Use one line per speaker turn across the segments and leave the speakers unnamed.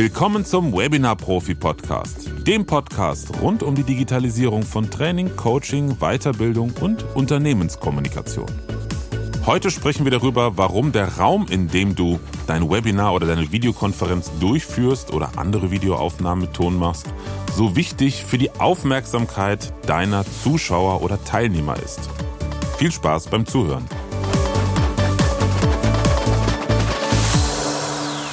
Willkommen zum Webinar Profi Podcast, dem Podcast rund um die Digitalisierung von Training, Coaching, Weiterbildung und Unternehmenskommunikation. Heute sprechen wir darüber, warum der Raum, in dem du dein Webinar oder deine Videokonferenz durchführst oder andere Videoaufnahmen mit Ton machst, so wichtig für die Aufmerksamkeit deiner Zuschauer oder Teilnehmer ist. Viel Spaß beim Zuhören.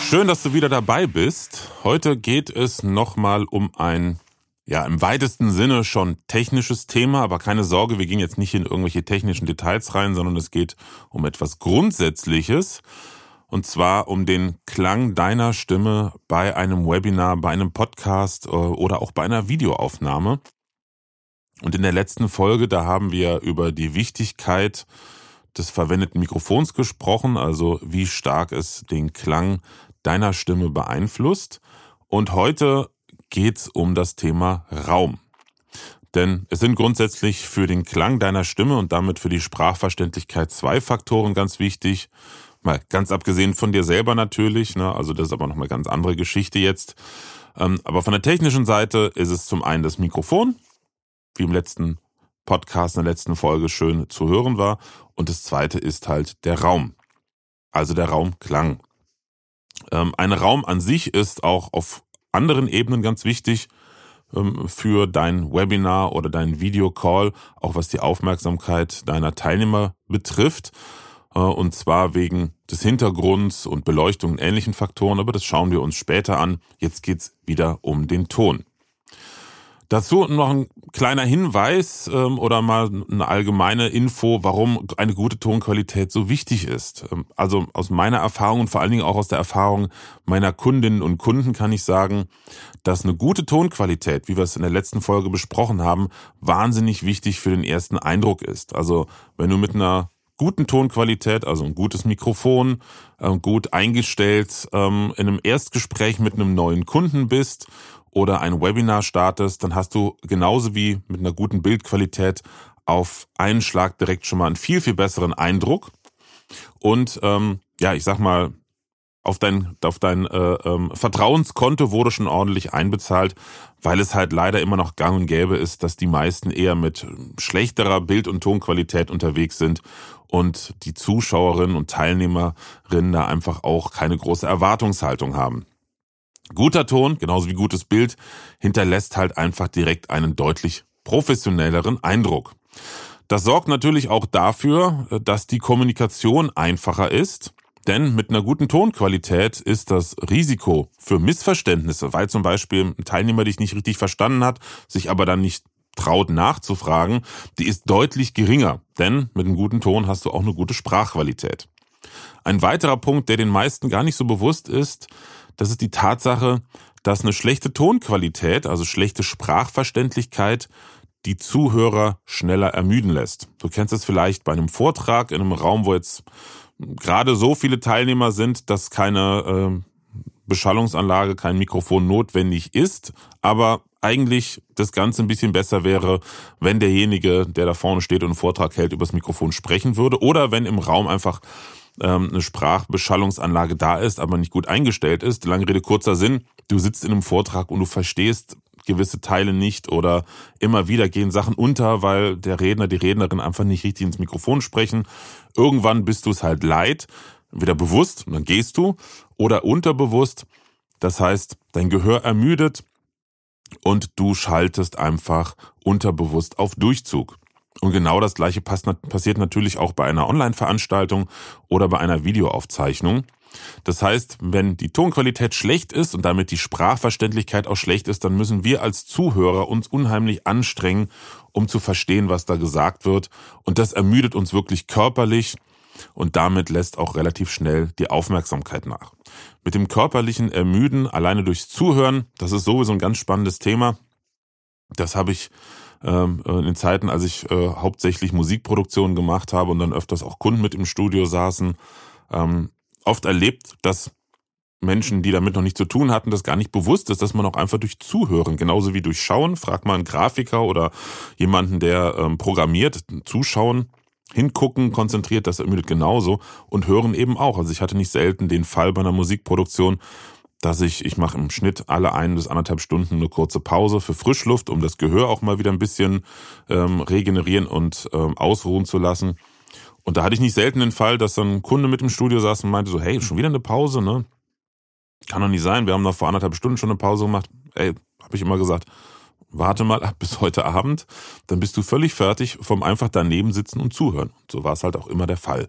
Schön, dass du wieder dabei bist. Heute geht es nochmal um ein ja, im weitesten Sinne schon technisches Thema, aber keine Sorge, wir gehen jetzt nicht in irgendwelche technischen Details rein, sondern es geht um etwas Grundsätzliches. Und zwar um den Klang deiner Stimme bei einem Webinar, bei einem Podcast äh, oder auch bei einer Videoaufnahme. Und in der letzten Folge, da haben wir über die Wichtigkeit des verwendeten Mikrofons gesprochen, also wie stark es den Klang deiner Stimme beeinflusst. Und heute geht's um das Thema Raum. Denn es sind grundsätzlich für den Klang deiner Stimme und damit für die Sprachverständlichkeit zwei Faktoren ganz wichtig. Mal ganz abgesehen von dir selber natürlich, ne? also das ist aber noch eine ganz andere Geschichte jetzt. Ähm, aber von der technischen Seite ist es zum einen das Mikrofon, wie im letzten Podcast, in der letzten Folge schön zu hören war. Und das zweite ist halt der Raum, also der Raumklang. Ähm, ein Raum an sich ist auch auf anderen Ebenen ganz wichtig ähm, für dein Webinar oder dein Videocall, auch was die Aufmerksamkeit deiner Teilnehmer betrifft. Äh, und zwar wegen des Hintergrunds und Beleuchtung und ähnlichen Faktoren, aber das schauen wir uns später an. Jetzt geht's wieder um den Ton. Dazu noch ein kleiner Hinweis ähm, oder mal eine allgemeine Info, warum eine gute Tonqualität so wichtig ist. Ähm, also aus meiner Erfahrung und vor allen Dingen auch aus der Erfahrung meiner Kundinnen und Kunden kann ich sagen, dass eine gute Tonqualität, wie wir es in der letzten Folge besprochen haben, wahnsinnig wichtig für den ersten Eindruck ist. Also wenn du mit einer guten Tonqualität, also ein gutes Mikrofon, äh, gut eingestellt, ähm, in einem Erstgespräch mit einem neuen Kunden bist oder ein Webinar startest, dann hast du genauso wie mit einer guten Bildqualität auf einen Schlag direkt schon mal einen viel, viel besseren Eindruck. Und ähm, ja, ich sag mal, auf dein, auf dein äh, ähm, Vertrauenskonto wurde schon ordentlich einbezahlt, weil es halt leider immer noch gang und gäbe ist, dass die meisten eher mit schlechterer Bild- und Tonqualität unterwegs sind und die Zuschauerinnen und Teilnehmerinnen da einfach auch keine große Erwartungshaltung haben. Guter Ton, genauso wie gutes Bild, hinterlässt halt einfach direkt einen deutlich professionelleren Eindruck. Das sorgt natürlich auch dafür, dass die Kommunikation einfacher ist, denn mit einer guten Tonqualität ist das Risiko für Missverständnisse, weil zum Beispiel ein Teilnehmer dich nicht richtig verstanden hat, sich aber dann nicht traut nachzufragen, die ist deutlich geringer, denn mit einem guten Ton hast du auch eine gute Sprachqualität. Ein weiterer Punkt, der den meisten gar nicht so bewusst ist, das ist die Tatsache, dass eine schlechte Tonqualität, also schlechte Sprachverständlichkeit, die Zuhörer schneller ermüden lässt. Du kennst es vielleicht bei einem Vortrag in einem Raum, wo jetzt gerade so viele Teilnehmer sind, dass keine äh, Beschallungsanlage, kein Mikrofon notwendig ist, aber eigentlich das Ganze ein bisschen besser wäre, wenn derjenige, der da vorne steht und einen Vortrag hält, übers Mikrofon sprechen würde oder wenn im Raum einfach ähm, eine Sprachbeschallungsanlage da ist, aber nicht gut eingestellt ist. Lange Rede, kurzer Sinn. Du sitzt in einem Vortrag und du verstehst gewisse Teile nicht oder immer wieder gehen Sachen unter, weil der Redner, die Rednerin einfach nicht richtig ins Mikrofon sprechen. Irgendwann bist du es halt leid, wieder bewusst, und dann gehst du, oder unterbewusst. Das heißt, dein Gehör ermüdet und du schaltest einfach unterbewusst auf Durchzug. Und genau das gleiche passiert natürlich auch bei einer Online-Veranstaltung oder bei einer Videoaufzeichnung. Das heißt, wenn die Tonqualität schlecht ist und damit die Sprachverständlichkeit auch schlecht ist, dann müssen wir als Zuhörer uns unheimlich anstrengen, um zu verstehen, was da gesagt wird. Und das ermüdet uns wirklich körperlich und damit lässt auch relativ schnell die Aufmerksamkeit nach. Mit dem körperlichen Ermüden alleine durchs Zuhören, das ist sowieso ein ganz spannendes Thema. Das habe ich ähm, in den Zeiten, als ich äh, hauptsächlich Musikproduktionen gemacht habe und dann öfters auch Kunden mit im Studio saßen, ähm, oft erlebt, dass Menschen, die damit noch nichts zu tun hatten, das gar nicht bewusst ist, dass man auch einfach durch Zuhören, genauso wie durch Schauen, fragt mal einen Grafiker oder jemanden, der ähm, programmiert, zuschauen, hingucken, konzentriert, das ermüdet genauso und hören eben auch. Also ich hatte nicht selten den Fall bei einer Musikproduktion, dass ich, ich mache im Schnitt alle ein bis anderthalb Stunden eine kurze Pause für Frischluft, um das Gehör auch mal wieder ein bisschen ähm, regenerieren und ähm, ausruhen zu lassen. Und da hatte ich nicht selten den Fall, dass dann ein Kunde mit im Studio saß und meinte so, hey, schon wieder eine Pause, ne? Kann doch nicht sein, wir haben noch vor anderthalb Stunden schon eine Pause gemacht. Ey, habe ich immer gesagt, warte mal ab bis heute Abend, dann bist du völlig fertig vom einfach daneben sitzen und zuhören. So war es halt auch immer der Fall.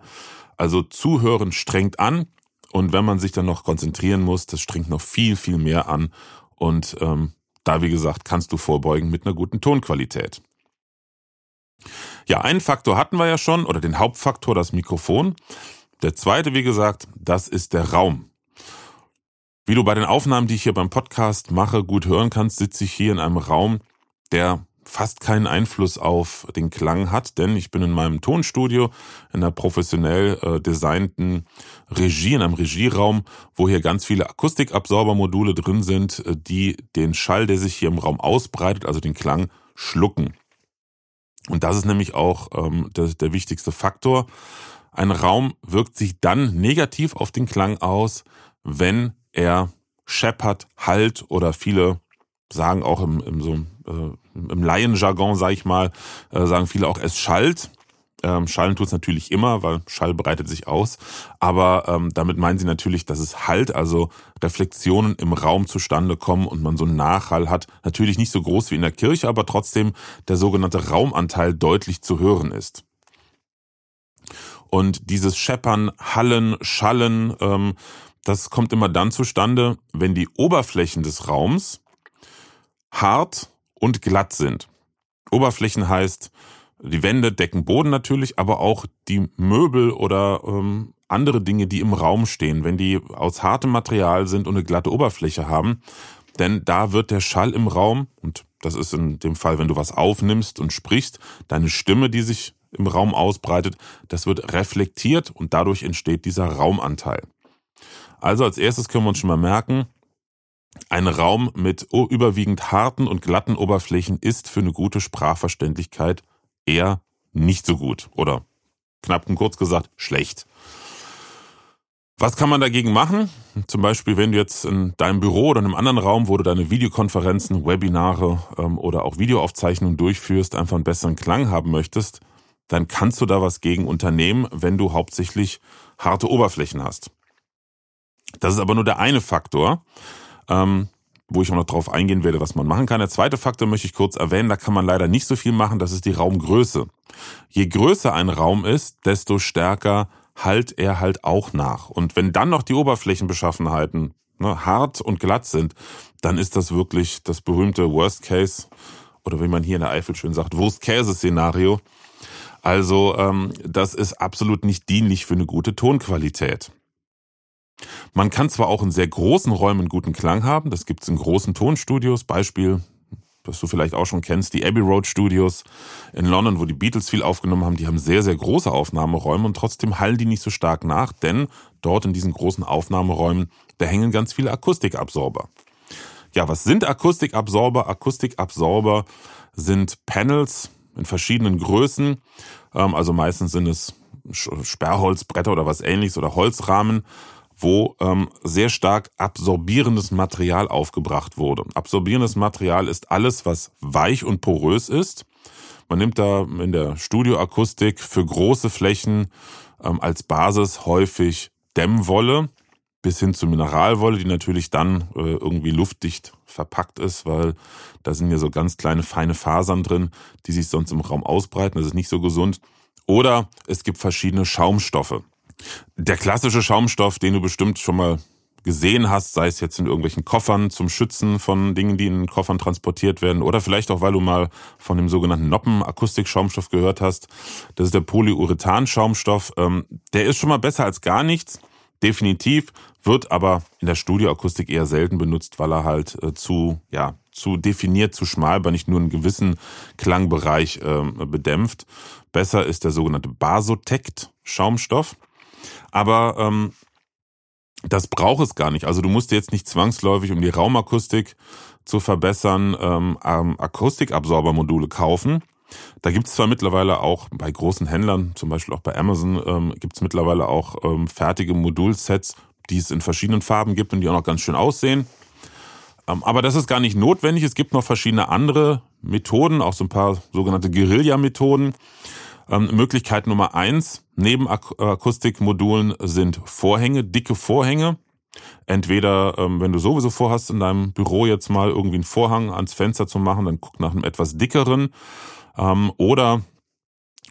Also zuhören strengt an, und wenn man sich dann noch konzentrieren muss, das strengt noch viel, viel mehr an. Und ähm, da, wie gesagt, kannst du vorbeugen mit einer guten Tonqualität. Ja, einen Faktor hatten wir ja schon, oder den Hauptfaktor, das Mikrofon. Der zweite, wie gesagt, das ist der Raum. Wie du bei den Aufnahmen, die ich hier beim Podcast mache, gut hören kannst, sitze ich hier in einem Raum, der fast keinen Einfluss auf den Klang hat, denn ich bin in meinem Tonstudio in einer professionell äh, designten Regie, in einem Regieraum, wo hier ganz viele Akustikabsorbermodule drin sind, äh, die den Schall, der sich hier im Raum ausbreitet, also den Klang, schlucken. Und das ist nämlich auch ähm, der, der wichtigste Faktor. Ein Raum wirkt sich dann negativ auf den Klang aus, wenn er scheppert, halt oder viele sagen auch im, im so äh, im Laienjargon, sage ich mal, äh, sagen viele auch, es schallt. Ähm, Schallen tut es natürlich immer, weil Schall breitet sich aus. Aber ähm, damit meinen sie natürlich, dass es halt, also Reflexionen im Raum zustande kommen und man so einen Nachhall hat. Natürlich nicht so groß wie in der Kirche, aber trotzdem der sogenannte Raumanteil deutlich zu hören ist. Und dieses Scheppern, Hallen, Schallen, ähm, das kommt immer dann zustande, wenn die Oberflächen des Raums hart und glatt sind. Oberflächen heißt, die Wände decken Boden natürlich, aber auch die Möbel oder ähm, andere Dinge, die im Raum stehen, wenn die aus hartem Material sind und eine glatte Oberfläche haben, denn da wird der Schall im Raum, und das ist in dem Fall, wenn du was aufnimmst und sprichst, deine Stimme, die sich im Raum ausbreitet, das wird reflektiert und dadurch entsteht dieser Raumanteil. Also als erstes können wir uns schon mal merken, ein Raum mit überwiegend harten und glatten Oberflächen ist für eine gute Sprachverständlichkeit eher nicht so gut oder knapp und kurz gesagt schlecht. Was kann man dagegen machen? Zum Beispiel, wenn du jetzt in deinem Büro oder in einem anderen Raum, wo du deine Videokonferenzen, Webinare ähm, oder auch Videoaufzeichnungen durchführst, einfach einen besseren Klang haben möchtest, dann kannst du da was gegen unternehmen, wenn du hauptsächlich harte Oberflächen hast. Das ist aber nur der eine Faktor ähm, wo ich auch noch drauf eingehen werde, was man machen kann. Der zweite Faktor möchte ich kurz erwähnen, da kann man leider nicht so viel machen, das ist die Raumgröße. Je größer ein Raum ist, desto stärker halt er halt auch nach. Und wenn dann noch die Oberflächenbeschaffenheiten ne, hart und glatt sind, dann ist das wirklich das berühmte Worst Case oder wie man hier in der Eifel schön sagt, Wurst-Käse-Szenario. Also ähm, das ist absolut nicht dienlich für eine gute Tonqualität. Man kann zwar auch in sehr großen Räumen guten Klang haben, das gibt's in großen Tonstudios, Beispiel, das du vielleicht auch schon kennst, die Abbey Road Studios in London, wo die Beatles viel aufgenommen haben, die haben sehr, sehr große Aufnahmeräume und trotzdem hallen die nicht so stark nach, denn dort in diesen großen Aufnahmeräumen, da hängen ganz viele Akustikabsorber. Ja, was sind Akustikabsorber? Akustikabsorber sind Panels in verschiedenen Größen, ähm, also meistens sind es Sperrholzbretter oder was ähnliches oder Holzrahmen, wo ähm, sehr stark absorbierendes Material aufgebracht wurde. Absorbierendes Material ist alles, was weich und porös ist. Man nimmt da in der Studioakustik für große Flächen ähm, als Basis häufig Dämmwolle bis hin zu Mineralwolle, die natürlich dann äh, irgendwie luftdicht verpackt ist, weil da sind ja so ganz kleine feine Fasern drin, die sich sonst im Raum ausbreiten. Das ist nicht so gesund. Oder es gibt verschiedene Schaumstoffe. Der klassische Schaumstoff, den du bestimmt schon mal gesehen hast, sei es jetzt in irgendwelchen Koffern zum Schützen von Dingen, die in Koffern transportiert werden, oder vielleicht auch, weil du mal von dem sogenannten Noppen-Akustik-Schaumstoff gehört hast. Das ist der Polyurethan-Schaumstoff. Ähm, der ist schon mal besser als gar nichts, definitiv, wird aber in der Studioakustik eher selten benutzt, weil er halt äh, zu, ja, zu definiert, zu schmal, weil nicht nur einen gewissen Klangbereich äh, bedämpft. Besser ist der sogenannte Basotect-Schaumstoff. Aber ähm, das braucht es gar nicht. Also du musst jetzt nicht zwangsläufig, um die Raumakustik zu verbessern, ähm, ähm Akustikabsorbermodule kaufen. Da gibt es zwar mittlerweile auch bei großen Händlern, zum Beispiel auch bei Amazon, ähm, gibt es mittlerweile auch ähm, fertige Modulsets. die es in verschiedenen Farben gibt und die auch noch ganz schön aussehen. Ähm, aber das ist gar nicht notwendig. Es gibt noch verschiedene andere Methoden, auch so ein paar sogenannte Guerilla-Methoden. Ähm, Möglichkeit Nummer eins neben Ak Akustikmodulen sind Vorhänge, dicke Vorhänge. Entweder, ähm, wenn du sowieso vorhast, in deinem Büro jetzt mal irgendwie einen Vorhang ans Fenster zu machen, dann guck nach einem etwas dickeren. Ähm, oder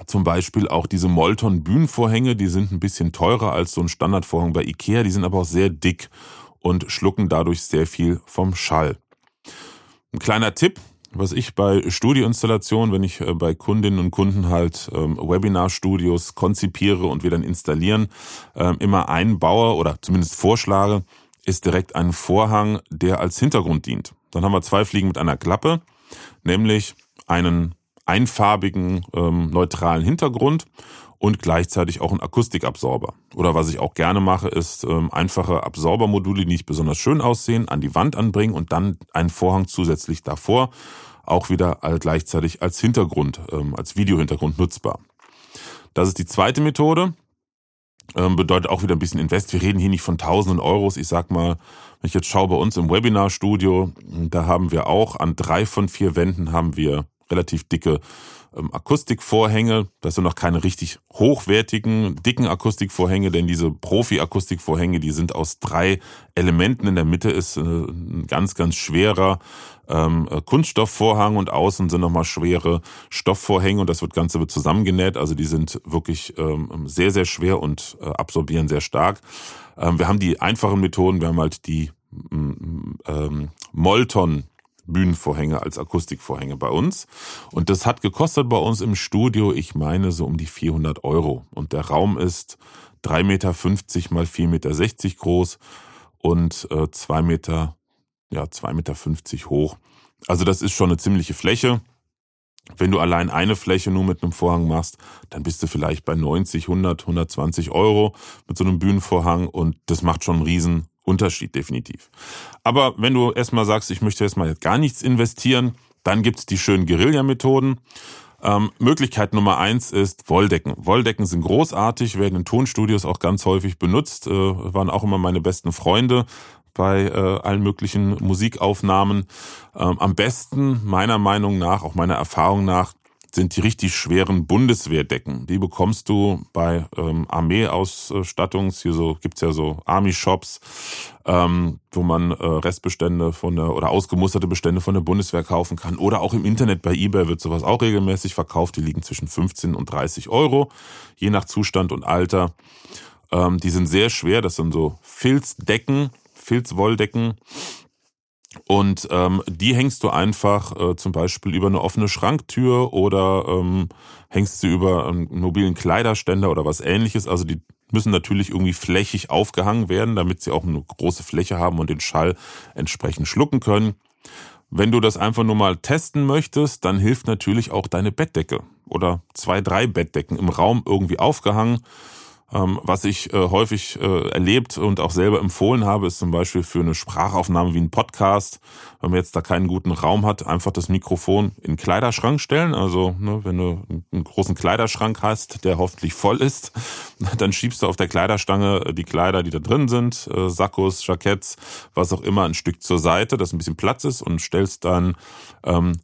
zum Beispiel auch diese Molton Bühnenvorhänge, die sind ein bisschen teurer als so ein Standardvorhang bei Ikea, die sind aber auch sehr dick und schlucken dadurch sehr viel vom Schall. Ein kleiner Tipp, was ich bei Studioinstallationen, wenn ich äh, bei Kundinnen und Kunden halt ähm, Webinarstudios konzipiere und wir dann installieren, ähm, immer einbaue oder zumindest vorschlage, ist direkt ein Vorhang, der als Hintergrund dient. Dann haben wir zwei Fliegen mit einer Klappe, nämlich einen einfarbigen ähm, neutralen Hintergrund und gleichzeitig auch einen Akustikabsorber. Oder was ich auch gerne mache, ist ähm, einfache Absorbermodule, die nicht besonders schön aussehen, an die Wand anbringen und dann einen Vorhang zusätzlich davor, auch wieder gleichzeitig als Hintergrund, ähm, als Videohintergrund nutzbar. Das ist die zweite Methode. Ähm, bedeutet auch wieder ein bisschen Invest. Wir reden hier nicht von tausenden Euros. Ich sag mal, wenn ich jetzt schaue bei uns im Webinarstudio, da haben wir auch an drei von vier Wänden haben wir relativ dicke ähm, Akustikvorhänge. Das sind noch keine richtig hochwertigen, dicken Akustikvorhänge, denn diese Profi-Akustikvorhänge, die sind aus drei Elementen. In der Mitte ist äh, ein ganz, ganz schwerer ähm, äh, Kunststoffvorhang und außen sind nochmal schwere Stoffvorhänge und das wird Ganze wird zusammengenäht. Also die sind wirklich ähm, sehr, sehr schwer und äh, absorbieren sehr stark. Ähm, wir haben die einfachen Methoden, wir haben halt die ähm, Molton Bühnenvorhänge als Akustikvorhänge bei uns. Und das hat gekostet bei uns im Studio, ich meine, so um die 400 Euro. Und der Raum ist 3,50 Meter mal 4,60 Meter groß und äh, 2 Meter, ja, 2,50 Meter hoch. Also das ist schon eine ziemliche Fläche. Wenn du allein eine Fläche nur mit einem Vorhang machst, dann bist du vielleicht bei 90, 100, 120 Euro mit so einem Bühnenvorhang und das macht schon einen riesen Unterschied definitiv. Aber wenn du erstmal sagst, ich möchte erstmal gar nichts investieren, dann gibt's die schönen Guerilla-Methoden. Ähm, Möglichkeit Nummer eins ist Wolldecken. Wolldecken sind großartig, werden in Tonstudios auch ganz häufig benutzt, äh, waren auch immer meine besten Freunde bei äh, allen möglichen Musikaufnahmen. Ähm, am besten, meiner Meinung nach, auch meiner Erfahrung nach, sind die richtig schweren Bundeswehrdecken. Die bekommst du bei ähm, Armeeausstattungs, hier so gibt's ja so Army-Shops, ähm, wo man äh, Restbestände von der oder ausgemusterte Bestände von der Bundeswehr kaufen kann. Oder auch im Internet bei eBay wird sowas auch regelmäßig verkauft. Die liegen zwischen 15 und 30 Euro, je nach Zustand und Alter. Ähm, die sind sehr schwer, das sind so Filzdecken, Filzwolldecken und ähm, die hängst du einfach äh, zum Beispiel über eine offene Schranktür oder ähm, hängst sie über einen mobilen Kleiderständer oder was ähnliches. Also die müssen natürlich irgendwie flächig aufgehangen werden, damit sie auch eine große Fläche haben und den Schall entsprechend schlucken können. Wenn du das einfach nur mal testen möchtest, dann hilft natürlich auch deine Bettdecke oder zwei, drei Bettdecken im Raum irgendwie aufgehangen. Ähm, was ich äh, häufig äh, erlebt und auch selber empfohlen habe, ist zum Beispiel für eine Sprachaufnahme wie ein Podcast, wenn man jetzt da keinen guten Raum hat, einfach das Mikrofon in den Kleiderschrank stellen. Also ne, wenn du einen großen Kleiderschrank hast, der hoffentlich voll ist, dann schiebst du auf der Kleiderstange die Kleider, die da drin sind, äh, Sakkos, Jacketts, was auch immer, ein Stück zur Seite, dass ein bisschen Platz ist und stellst dann ähm,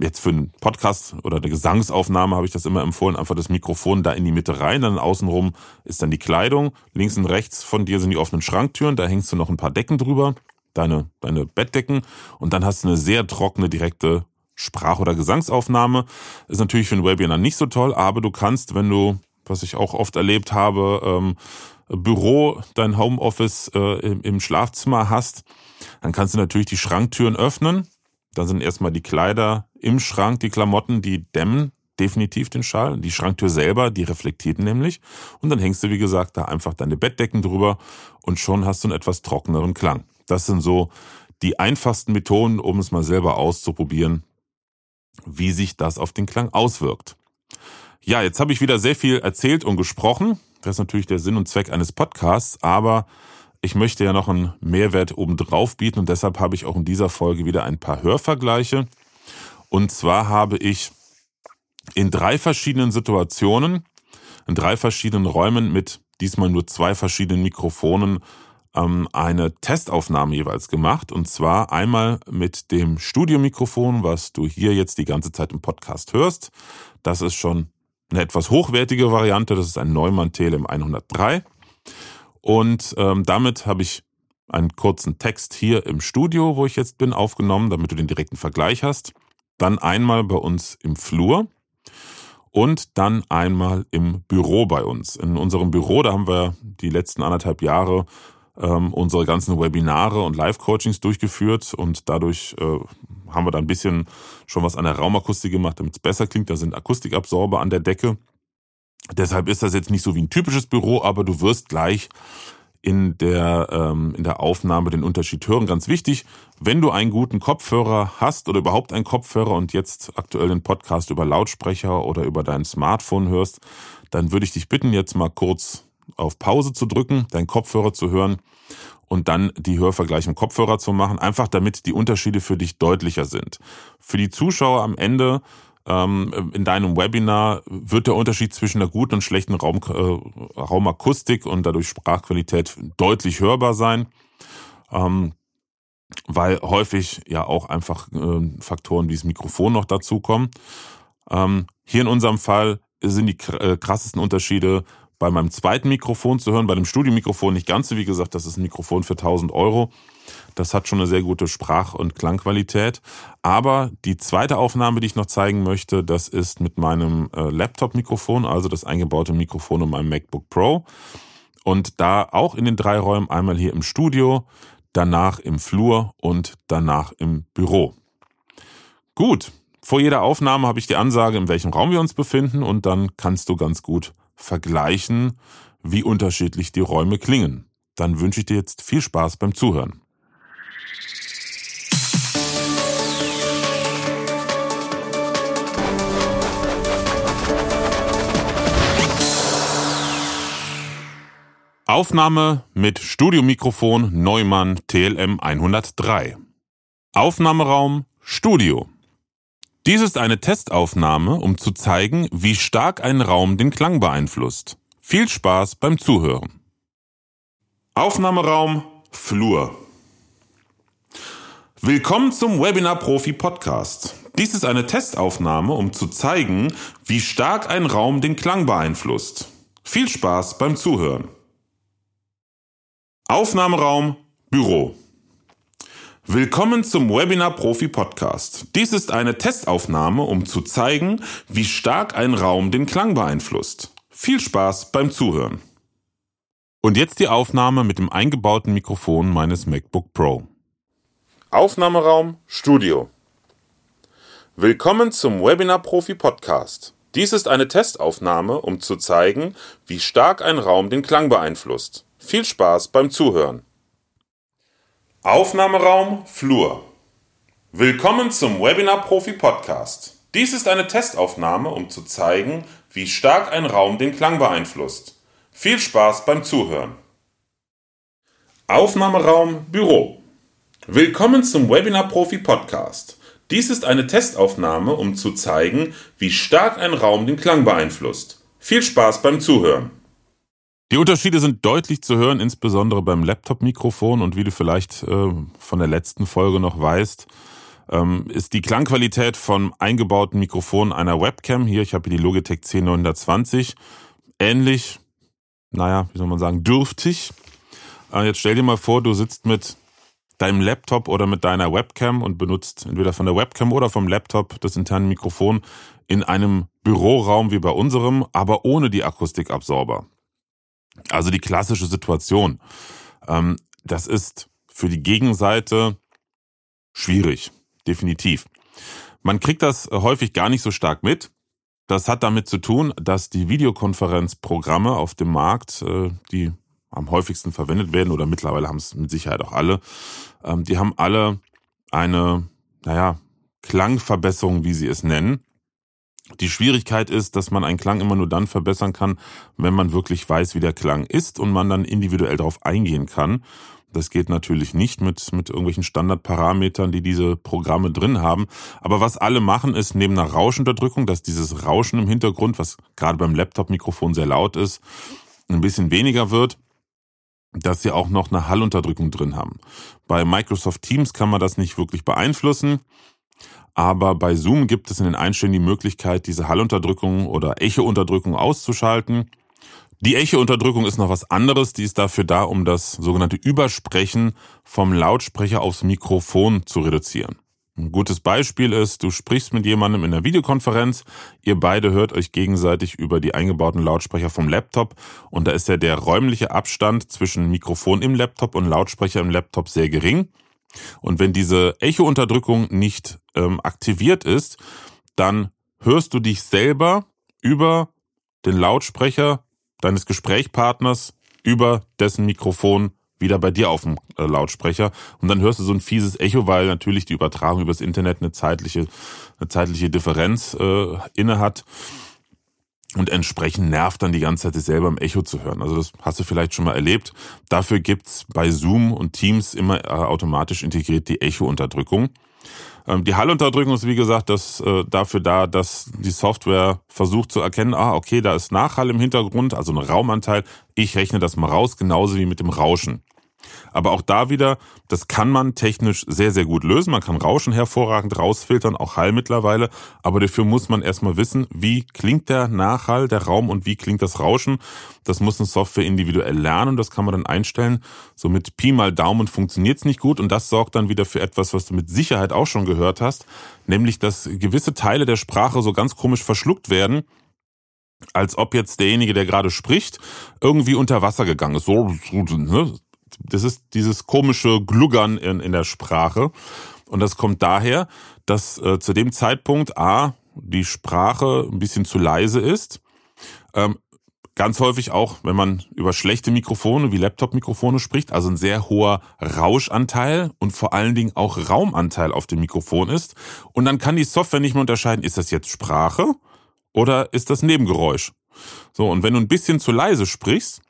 jetzt für einen Podcast oder eine Gesangsaufnahme habe ich das immer empfohlen, einfach das Mikrofon da in die Mitte rein, dann außenrum ist dann die Kleidung, links und rechts von dir sind die offenen Schranktüren, da hängst du noch ein paar Decken drüber, deine, deine Bettdecken. Und dann hast du eine sehr trockene, direkte Sprach- oder Gesangsaufnahme. Ist natürlich für ein Webinar nicht so toll, aber du kannst, wenn du, was ich auch oft erlebt habe, ähm, Büro, dein Homeoffice äh, im, im Schlafzimmer hast, dann kannst du natürlich die Schranktüren öffnen. Dann sind erstmal die Kleider im Schrank, die Klamotten, die dämmen definitiv den Schall. Die Schranktür selber, die reflektiert nämlich. Und dann hängst du, wie gesagt, da einfach deine Bettdecken drüber und schon hast du einen etwas trockeneren Klang. Das sind so die einfachsten Methoden, um es mal selber auszuprobieren, wie sich das auf den Klang auswirkt. Ja, jetzt habe ich wieder sehr viel erzählt und gesprochen. Das ist natürlich der Sinn und Zweck eines Podcasts, aber ich möchte ja noch einen Mehrwert obendrauf bieten und deshalb habe ich auch in dieser Folge wieder ein paar Hörvergleiche. Und zwar habe ich in drei verschiedenen Situationen, in drei verschiedenen Räumen mit diesmal nur zwei verschiedenen Mikrofonen ähm, eine Testaufnahme jeweils gemacht. Und zwar einmal mit dem Studiomikrofon, was du hier jetzt die ganze Zeit im Podcast hörst. Das ist schon eine etwas hochwertige Variante. Das ist ein Neumann TLM 103. Und ähm, damit habe ich einen kurzen Text hier im Studio, wo ich jetzt bin, aufgenommen, damit du den direkten Vergleich hast. Dann einmal bei uns im Flur und dann einmal im Büro bei uns. In unserem Büro, da haben wir die letzten anderthalb Jahre ähm, unsere ganzen Webinare und Live-Coachings durchgeführt und dadurch äh, haben wir da ein bisschen schon was an der Raumakustik gemacht, damit es besser klingt. Da sind Akustikabsorber an der Decke. Deshalb ist das jetzt nicht so wie ein typisches Büro, aber du wirst gleich in der, ähm, in der Aufnahme den Unterschied hören. Ganz wichtig, wenn du einen guten Kopfhörer hast oder überhaupt einen Kopfhörer und jetzt aktuell den Podcast über Lautsprecher oder über dein Smartphone hörst, dann würde ich dich bitten, jetzt mal kurz auf Pause zu drücken, deinen Kopfhörer zu hören und dann die Hörvergleich im Kopfhörer zu machen, einfach damit die Unterschiede für dich deutlicher sind. Für die Zuschauer am Ende in deinem Webinar wird der Unterschied zwischen einer guten und schlechten Raum, äh, Raumakustik und dadurch Sprachqualität deutlich hörbar sein. Ähm, weil häufig ja auch einfach äh, Faktoren wie das Mikrofon noch dazukommen. Ähm, hier in unserem Fall sind die äh, krassesten Unterschiede bei meinem zweiten Mikrofon zu hören, bei dem Studiomikrofon nicht ganz so, wie gesagt, das ist ein Mikrofon für 1000 Euro. Das hat schon eine sehr gute Sprach- und Klangqualität. Aber die zweite Aufnahme, die ich noch zeigen möchte, das ist mit meinem äh, Laptop-Mikrofon, also das eingebaute Mikrofon in meinem MacBook Pro. Und da auch in den drei Räumen, einmal hier im Studio, danach im Flur und danach im Büro. Gut, vor jeder Aufnahme habe ich die Ansage, in welchem Raum wir uns befinden und dann kannst du ganz gut vergleichen, wie unterschiedlich die Räume klingen. Dann wünsche ich dir jetzt viel Spaß beim Zuhören. Aufnahme mit Studiomikrofon Neumann TLM 103. Aufnahmeraum Studio. Dies ist eine Testaufnahme, um zu zeigen, wie stark ein Raum den Klang beeinflusst. Viel Spaß beim Zuhören. Aufnahmeraum Flur. Willkommen zum Webinar Profi Podcast. Dies ist eine Testaufnahme, um zu zeigen, wie stark ein Raum den Klang beeinflusst. Viel Spaß beim Zuhören. Aufnahmeraum Büro. Willkommen zum Webinar Profi Podcast. Dies ist eine Testaufnahme, um zu zeigen, wie stark ein Raum den Klang beeinflusst. Viel Spaß beim Zuhören. Und jetzt die Aufnahme mit dem eingebauten Mikrofon meines MacBook Pro. Aufnahmeraum Studio. Willkommen zum Webinar Profi Podcast. Dies ist eine Testaufnahme, um zu zeigen, wie stark ein Raum den Klang beeinflusst. Viel Spaß beim Zuhören. Aufnahmeraum Flur. Willkommen zum Webinar Profi Podcast. Dies ist eine Testaufnahme, um zu zeigen, wie stark ein Raum den Klang beeinflusst. Viel Spaß beim Zuhören. Aufnahmeraum Büro. Willkommen zum Webinar Profi Podcast. Dies ist eine Testaufnahme, um zu zeigen, wie stark ein Raum den Klang beeinflusst. Viel Spaß beim Zuhören. Die Unterschiede sind deutlich zu hören, insbesondere beim Laptop-Mikrofon und wie du vielleicht äh, von der letzten Folge noch weißt, ähm, ist die Klangqualität vom eingebauten Mikrofon einer Webcam, hier, ich habe hier die Logitech C920, ähnlich, naja, wie soll man sagen, dürftig. Äh, jetzt stell dir mal vor, du sitzt mit deinem Laptop oder mit deiner Webcam und benutzt entweder von der Webcam oder vom Laptop das interne Mikrofon in einem Büroraum wie bei unserem, aber ohne die Akustikabsorber. Also die klassische Situation. Ähm, das ist für die Gegenseite schwierig, definitiv. Man kriegt das häufig gar nicht so stark mit. Das hat damit zu tun, dass die Videokonferenzprogramme auf dem Markt, äh, die am häufigsten verwendet werden, oder mittlerweile haben es mit Sicherheit auch alle, ähm, die haben alle eine, naja, Klangverbesserung, wie sie es nennen. Die Schwierigkeit ist, dass man einen Klang immer nur dann verbessern kann, wenn man wirklich weiß, wie der Klang ist und man dann individuell darauf eingehen kann. Das geht natürlich nicht mit, mit irgendwelchen Standardparametern, die diese Programme drin haben. Aber was alle machen, ist neben einer Rauschunterdrückung, dass dieses Rauschen im Hintergrund, was gerade beim Laptop-Mikrofon sehr laut ist, ein bisschen weniger wird. dass sie auch noch eine Hallunterdrückung drin haben. Bei Microsoft Teams kann man das nicht wirklich beeinflussen. Aber bei Zoom gibt es in den Einstellungen die Möglichkeit, diese Hallunterdrückung oder Echo-Unterdrückung auszuschalten. Die Echo-Unterdrückung ist noch was anderes. Die ist dafür da, um das sogenannte Übersprechen vom Lautsprecher aufs Mikrofon zu reduzieren. Ein gutes Beispiel ist, du sprichst mit jemandem in einer Videokonferenz, ihr beide hört euch gegenseitig über die eingebauten Lautsprecher vom Laptop und da ist ja der räumliche Abstand zwischen Mikrofon im Laptop und Lautsprecher im Laptop sehr gering. Und wenn diese Echo-Unterdrückung nicht ähm, aktiviert ist, dann hörst du dich selber über den Lautsprecher deines Gesprächspartners über dessen Mikrofon wieder bei dir auf dem äh, Lautsprecher und dann hörst du so ein fieses Echo, weil natürlich die Übertragung übers Internet eine zeitliche, eine zeitliche Differenz äh, inne hat und entsprechend nervt dann die ganze Zeit sich selber im Echo zu hören. Also das hast du vielleicht schon mal erlebt. Dafür gibt's bei Zoom und Teams immer äh, automatisch integriert die Echo-Unterdrückung. Ähm, die Hallunterdrückung ist wie gesagt das äh, dafür da, dass die Software versucht zu erkennen, ah okay, da ist Nachhall im Hintergrund, also ein Raumanteil. Ich rechne das mal raus, genauso wie mit dem Rauschen. Aber auch da wieder, das kann man technisch sehr, sehr gut lösen. Man kann Rauschen hervorragend rausfiltern, auch Hall mittlerweile. Aber dafür muss man erstmal wissen, wie klingt der Nachhall, der Raum und wie klingt das Rauschen. Das muss eine Software individuell lernen und das kann man dann einstellen. So mit Pi mal Daumen funktioniert es nicht gut und das sorgt dann wieder für etwas, was du mit Sicherheit auch schon gehört hast, nämlich dass gewisse Teile der Sprache so ganz komisch verschluckt werden als ob jetzt derjenige, der gerade spricht, irgendwie unter Wasser gegangen ist. So, ne? Das ist dieses komische Gluggern in, in der Sprache. Und das kommt daher, dass äh, zu dem Zeitpunkt A, die Sprache ein bisschen zu leise ist. Ähm, ganz häufig auch, wenn man über schlechte Mikrofone wie Laptop-Mikrofone spricht, also ein sehr hoher Rauschanteil und vor allen Dingen auch Raumanteil auf dem Mikrofon ist. Und dann kann die Software nicht mehr unterscheiden, ist das jetzt Sprache oder ist das Nebengeräusch? So, und wenn du ein bisschen zu leise sprichst,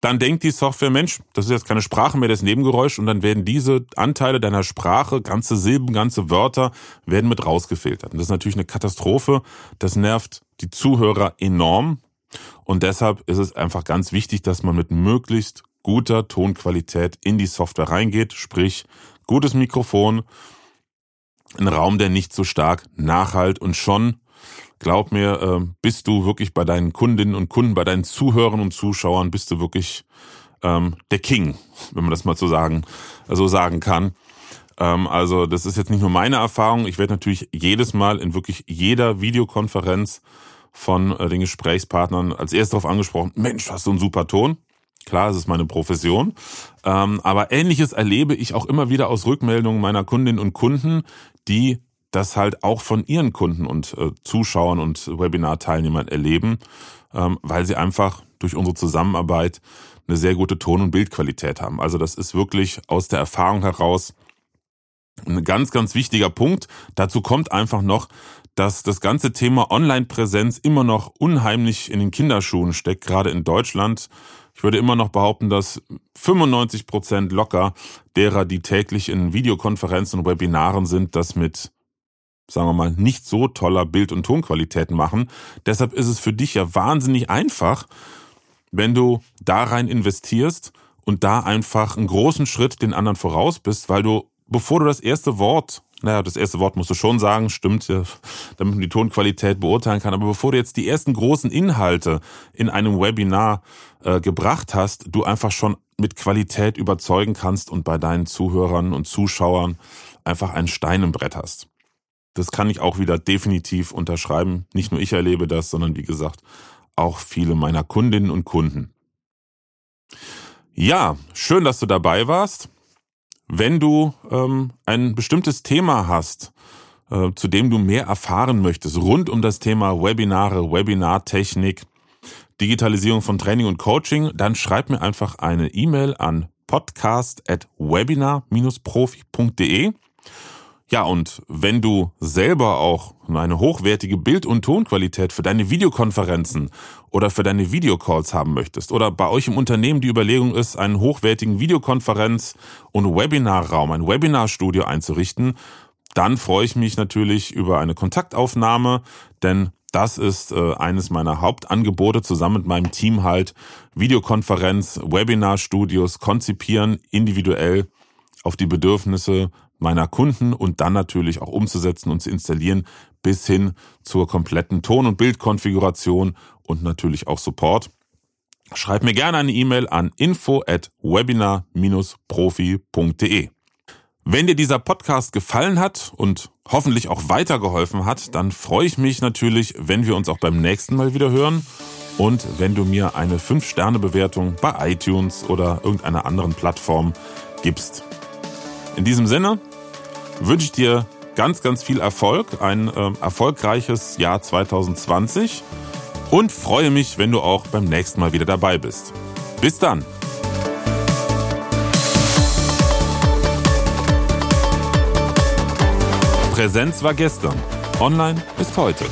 dann denkt die Software, Mensch, das ist jetzt keine Sprache mehr, das Nebengeräusch und dann werden diese Anteile deiner Sprache, ganze Silben, ganze Wörter, werden mit rausgefiltert. Und das ist natürlich eine Katastrophe. Das nervt die Zuhörer enorm. Und deshalb ist es einfach ganz wichtig, dass man mit möglichst guter Tonqualität in die Software reingeht, sprich gutes Mikrofon, ein Raum, der nicht so stark nachhalt und schon glaub mir, äh, bist du wirklich bei deinen Kundinnen und Kunden, bei deinen Zuhörern und Zuschauern, bist du wirklich ähm, der King, wenn man das mal so sagen, so sagen kann. Ähm, also das ist jetzt nicht nur meine Erfahrung. Ich werde natürlich jedes Mal in wirklich jeder Videokonferenz von äh, den Gesprächspartnern als erstes darauf angesprochen, Mensch, hast du einen super Ton. Klar, es ist meine Profession. Ähm, aber ähnliches erlebe ich auch immer wieder aus Rückmeldungen meiner Kundinnen und Kunden, die das halt auch von ihren Kunden und äh, Zuschauern und Webinar-Teilnehmern erleben, ähm, weil sie einfach durch unsere Zusammenarbeit eine sehr gute Ton- und Bildqualität haben. Also das ist wirklich aus der Erfahrung heraus ein ganz, ganz wichtiger Punkt. Dazu kommt einfach noch, dass das ganze Thema Online-Präsenz immer noch unheimlich in den Kinderschuhen steckt, gerade in Deutschland. Ich würde immer noch behaupten, dass 95 Prozent locker derer, die täglich in Videokonferenzen und Webinaren sind, das mit sagen wir mal, nicht so toller Bild- und Tonqualität machen. Deshalb ist es für dich ja wahnsinnig einfach, wenn du da rein investierst und da einfach einen großen Schritt den anderen voraus bist, weil du, bevor du das erste Wort, naja, das erste Wort musst du schon sagen, stimmt, damit man die Tonqualität beurteilen kann, aber bevor du jetzt die ersten großen Inhalte in einem Webinar äh, gebracht hast, du einfach schon mit Qualität überzeugen kannst und bei deinen Zuhörern und Zuschauern einfach einen Stein im Brett hast. Das kann ich auch wieder definitiv unterschreiben. Nicht nur ich erlebe das, sondern wie gesagt, auch viele meiner Kundinnen und Kunden. Ja, schön, dass du dabei warst. Wenn du ähm, ein bestimmtes Thema hast, äh, zu dem du mehr erfahren möchtest, rund um das Thema Webinare, Webinartechnik, Digitalisierung von Training und Coaching, dann schreib mir einfach eine E-Mail an podcast at webinar-profi.de ja, und wenn du selber auch eine hochwertige Bild- und Tonqualität für deine Videokonferenzen oder für deine Videocalls haben möchtest oder bei euch im Unternehmen die Überlegung ist, einen hochwertigen Videokonferenz- und Webinarraum, ein Webinarstudio einzurichten, dann freue ich mich natürlich über eine Kontaktaufnahme, denn Das ist äh, eines meiner Hauptangebote zusammen mit meinem Team halt. Videokonferenz, Webinarstudios konzipieren, individuell auf die Bedürfnisse meiner Kunden und dann natürlich auch umzusetzen und zu installieren bis hin zur kompletten Ton- und Bildkonfiguration und natürlich auch Support. Schreib mir gerne eine E-Mail an info at webinar-profi.de. Wenn dir dieser Podcast gefallen hat und hoffentlich auch weitergeholfen hat, dann freue ich mich natürlich, wenn wir uns auch beim nächsten Mal wieder hören und wenn du mir eine 5-Sterne-Bewertung bei iTunes oder irgendeiner anderen Plattform gibst. In diesem Sinne wünsche ich dir ganz, ganz viel Erfolg, ein äh, erfolgreiches Jahr 2020 und freue mich, wenn du auch beim nächsten Mal wieder dabei bist. Bis dann! Präsenz war gestern, online ist heute.